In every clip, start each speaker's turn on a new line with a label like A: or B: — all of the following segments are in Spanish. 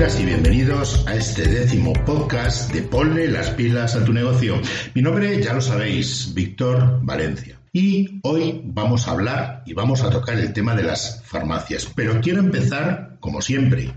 A: Y bienvenidos a este décimo podcast de Ponle las pilas a tu negocio. Mi nombre, ya lo sabéis, Víctor Valencia. Y hoy vamos a hablar y vamos a tocar el tema de las farmacias. Pero quiero empezar, como siempre,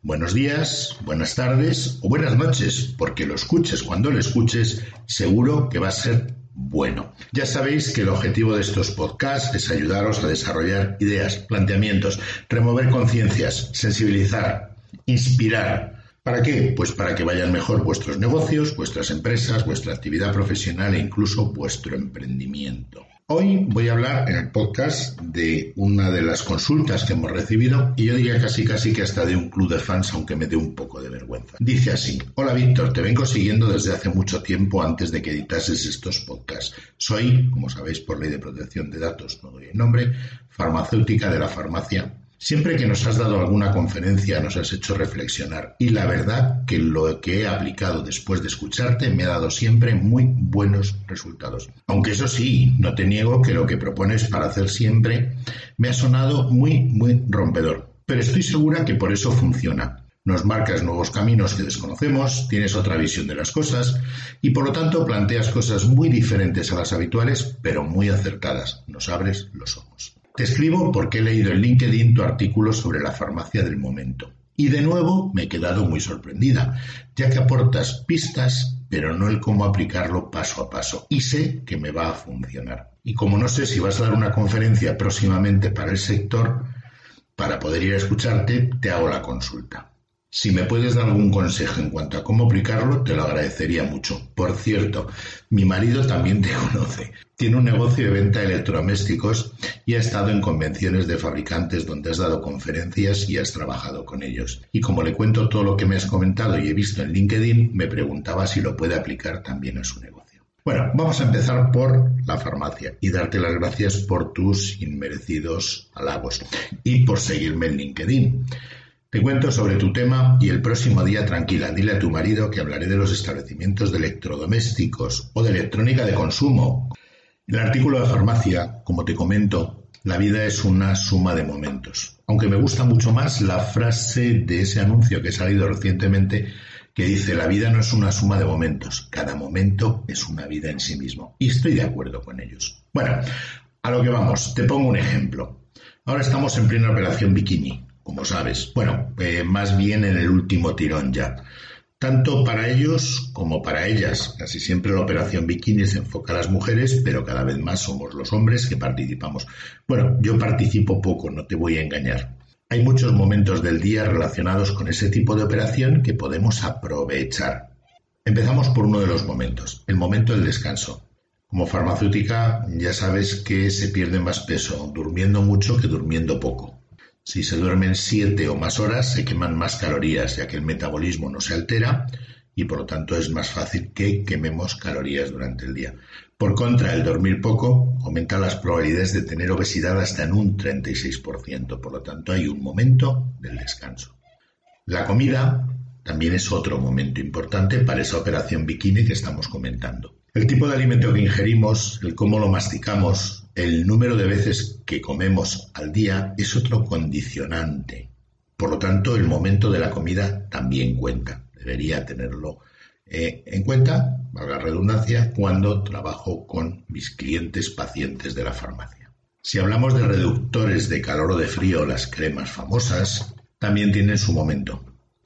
A: buenos días, buenas tardes o buenas noches, porque lo escuches cuando lo escuches, seguro que va a ser bueno. Ya sabéis que el objetivo de estos podcasts es ayudaros a desarrollar ideas, planteamientos, remover conciencias, sensibilizar, inspirar. ¿Para qué? Pues para que vayan mejor vuestros negocios, vuestras empresas, vuestra actividad profesional e incluso vuestro emprendimiento. Hoy voy a hablar en el podcast de una de las consultas que hemos recibido y yo diría casi casi que hasta de un club de fans, aunque me dé un poco de vergüenza. Dice así, hola Víctor, te vengo siguiendo desde hace mucho tiempo antes de que editases estos podcasts. Soy, como sabéis por ley de protección de datos, no doy el nombre, farmacéutica de la farmacia Siempre que nos has dado alguna conferencia nos has hecho reflexionar y la verdad que lo que he aplicado después de escucharte me ha dado siempre muy buenos resultados. Aunque eso sí, no te niego que lo que propones para hacer siempre me ha sonado muy, muy rompedor. Pero estoy segura que por eso funciona. Nos marcas nuevos caminos que desconocemos, tienes otra visión de las cosas y por lo tanto planteas cosas muy diferentes a las habituales, pero muy acertadas. Nos abres los ojos. Te escribo porque he leído en LinkedIn tu artículo sobre la farmacia del momento. Y de nuevo me he quedado muy sorprendida, ya que aportas pistas, pero no el cómo aplicarlo paso a paso. Y sé que me va a funcionar. Y como no sé si vas a dar una conferencia próximamente para el sector, para poder ir a escucharte, te hago la consulta. Si me puedes dar algún consejo en cuanto a cómo aplicarlo, te lo agradecería mucho. Por cierto, mi marido también te conoce. Tiene un negocio de venta de electrodomésticos y ha estado en convenciones de fabricantes donde has dado conferencias y has trabajado con ellos. Y como le cuento todo lo que me has comentado y he visto en LinkedIn, me preguntaba si lo puede aplicar también a su negocio. Bueno, vamos a empezar por la farmacia y darte las gracias por tus inmerecidos halagos y por seguirme en LinkedIn. Te cuento sobre tu tema y el próximo día tranquila, dile a tu marido que hablaré de los establecimientos de electrodomésticos o de electrónica de consumo. El artículo de farmacia, como te comento, la vida es una suma de momentos. Aunque me gusta mucho más la frase de ese anuncio que ha salido recientemente que dice la vida no es una suma de momentos, cada momento es una vida en sí mismo. Y estoy de acuerdo con ellos. Bueno, a lo que vamos, te pongo un ejemplo. Ahora estamos en plena operación bikini como sabes. Bueno, eh, más bien en el último tirón ya. Tanto para ellos como para ellas. Casi siempre la operación bikini se enfoca a las mujeres, pero cada vez más somos los hombres que participamos. Bueno, yo participo poco, no te voy a engañar. Hay muchos momentos del día relacionados con ese tipo de operación que podemos aprovechar. Empezamos por uno de los momentos, el momento del descanso. Como farmacéutica ya sabes que se pierde más peso durmiendo mucho que durmiendo poco. Si se duermen siete o más horas, se queman más calorías, ya que el metabolismo no se altera y por lo tanto es más fácil que quememos calorías durante el día. Por contra, el dormir poco aumenta las probabilidades de tener obesidad hasta en un 36%, por lo tanto hay un momento del descanso. La comida también es otro momento importante para esa operación bikini que estamos comentando. El tipo de alimento que ingerimos, el cómo lo masticamos, el número de veces que comemos al día es otro condicionante. Por lo tanto, el momento de la comida también cuenta. Debería tenerlo eh, en cuenta, valga redundancia, cuando trabajo con mis clientes pacientes de la farmacia. Si hablamos de reductores de calor o de frío, las cremas famosas también tienen su momento.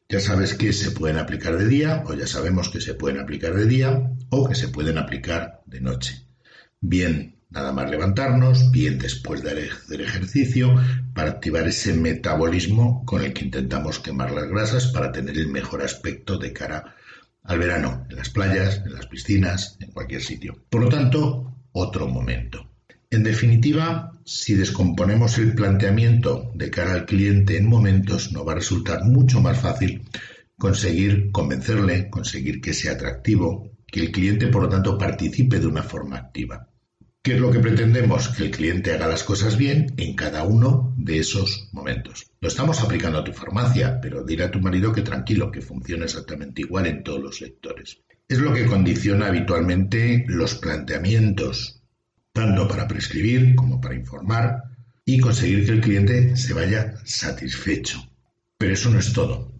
A: Ya sabes que se pueden aplicar de día, o ya sabemos que se pueden aplicar de día, o que se pueden aplicar de noche. Bien, Nada más levantarnos, bien después de hacer ejercicio, para activar ese metabolismo con el que intentamos quemar las grasas para tener el mejor aspecto de cara al verano, en las playas, en las piscinas, en cualquier sitio. Por lo tanto, otro momento. En definitiva, si descomponemos el planteamiento de cara al cliente en momentos, nos va a resultar mucho más fácil conseguir convencerle, conseguir que sea atractivo, que el cliente, por lo tanto, participe de una forma activa. ¿Qué es lo que pretendemos? Que el cliente haga las cosas bien en cada uno de esos momentos. Lo estamos aplicando a tu farmacia, pero dile a tu marido que tranquilo, que funciona exactamente igual en todos los sectores. Es lo que condiciona habitualmente los planteamientos, tanto para prescribir como para informar y conseguir que el cliente se vaya satisfecho. Pero eso no es todo.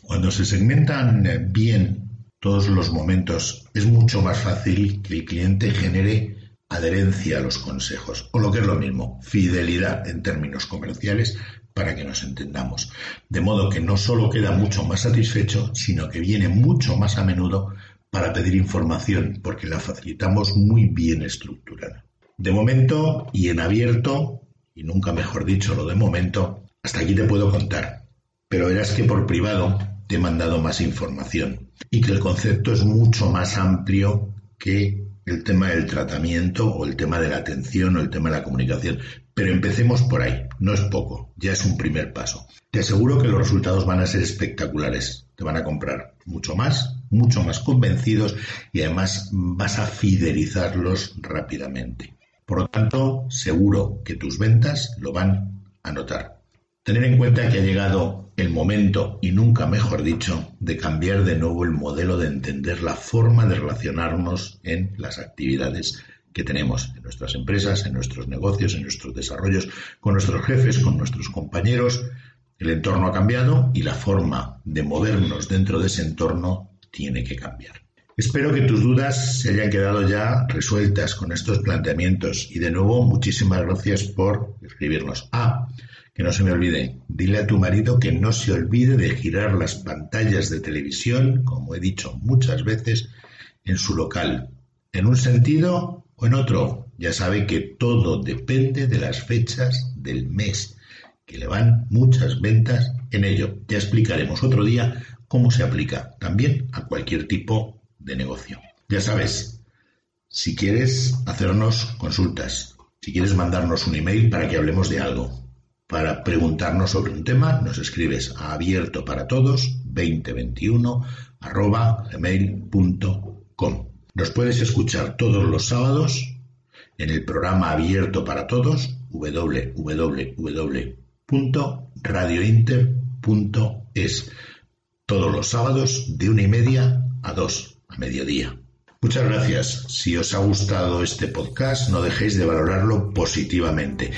A: Cuando se segmentan bien todos los momentos, es mucho más fácil que el cliente genere adherencia a los consejos, o lo que es lo mismo, fidelidad en términos comerciales para que nos entendamos. De modo que no solo queda mucho más satisfecho, sino que viene mucho más a menudo para pedir información, porque la facilitamos muy bien estructurada. De momento y en abierto, y nunca mejor dicho lo de momento, hasta aquí te puedo contar. Pero verás que por privado te he mandado más información y que el concepto es mucho más amplio que el tema del tratamiento o el tema de la atención o el tema de la comunicación. Pero empecemos por ahí, no es poco, ya es un primer paso. Te aseguro que los resultados van a ser espectaculares, te van a comprar mucho más, mucho más convencidos y además vas a fidelizarlos rápidamente. Por lo tanto, seguro que tus ventas lo van a notar. Tener en cuenta que ha llegado el momento, y nunca mejor dicho, de cambiar de nuevo el modelo de entender la forma de relacionarnos en las actividades que tenemos en nuestras empresas, en nuestros negocios, en nuestros desarrollos, con nuestros jefes, con nuestros compañeros. El entorno ha cambiado y la forma de movernos dentro de ese entorno tiene que cambiar. Espero que tus dudas se hayan quedado ya resueltas con estos planteamientos y de nuevo muchísimas gracias por escribirnos. Ah, que no se me olvide, dile a tu marido que no se olvide de girar las pantallas de televisión, como he dicho muchas veces, en su local, en un sentido o en otro. Ya sabe que todo depende de las fechas del mes, que le van muchas ventas en ello. Ya explicaremos otro día cómo se aplica también a cualquier tipo de negocio. Ya sabes, si quieres hacernos consultas, si quieres mandarnos un email para que hablemos de algo, para preguntarnos sobre un tema, nos escribes a abierto para todos 2021 arroba gmail.com. Nos puedes escuchar todos los sábados en el programa abierto para todos www.radiointer.es todos los sábados de una y media a dos a mediodía. Muchas gracias. Si os ha gustado este podcast, no dejéis de valorarlo positivamente.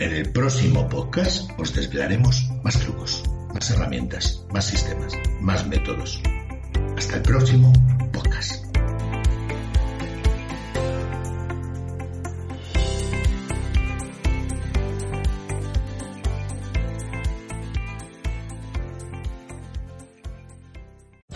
A: En el próximo podcast os desvelaremos más trucos, más herramientas, más sistemas, más métodos. Hasta el próximo podcast.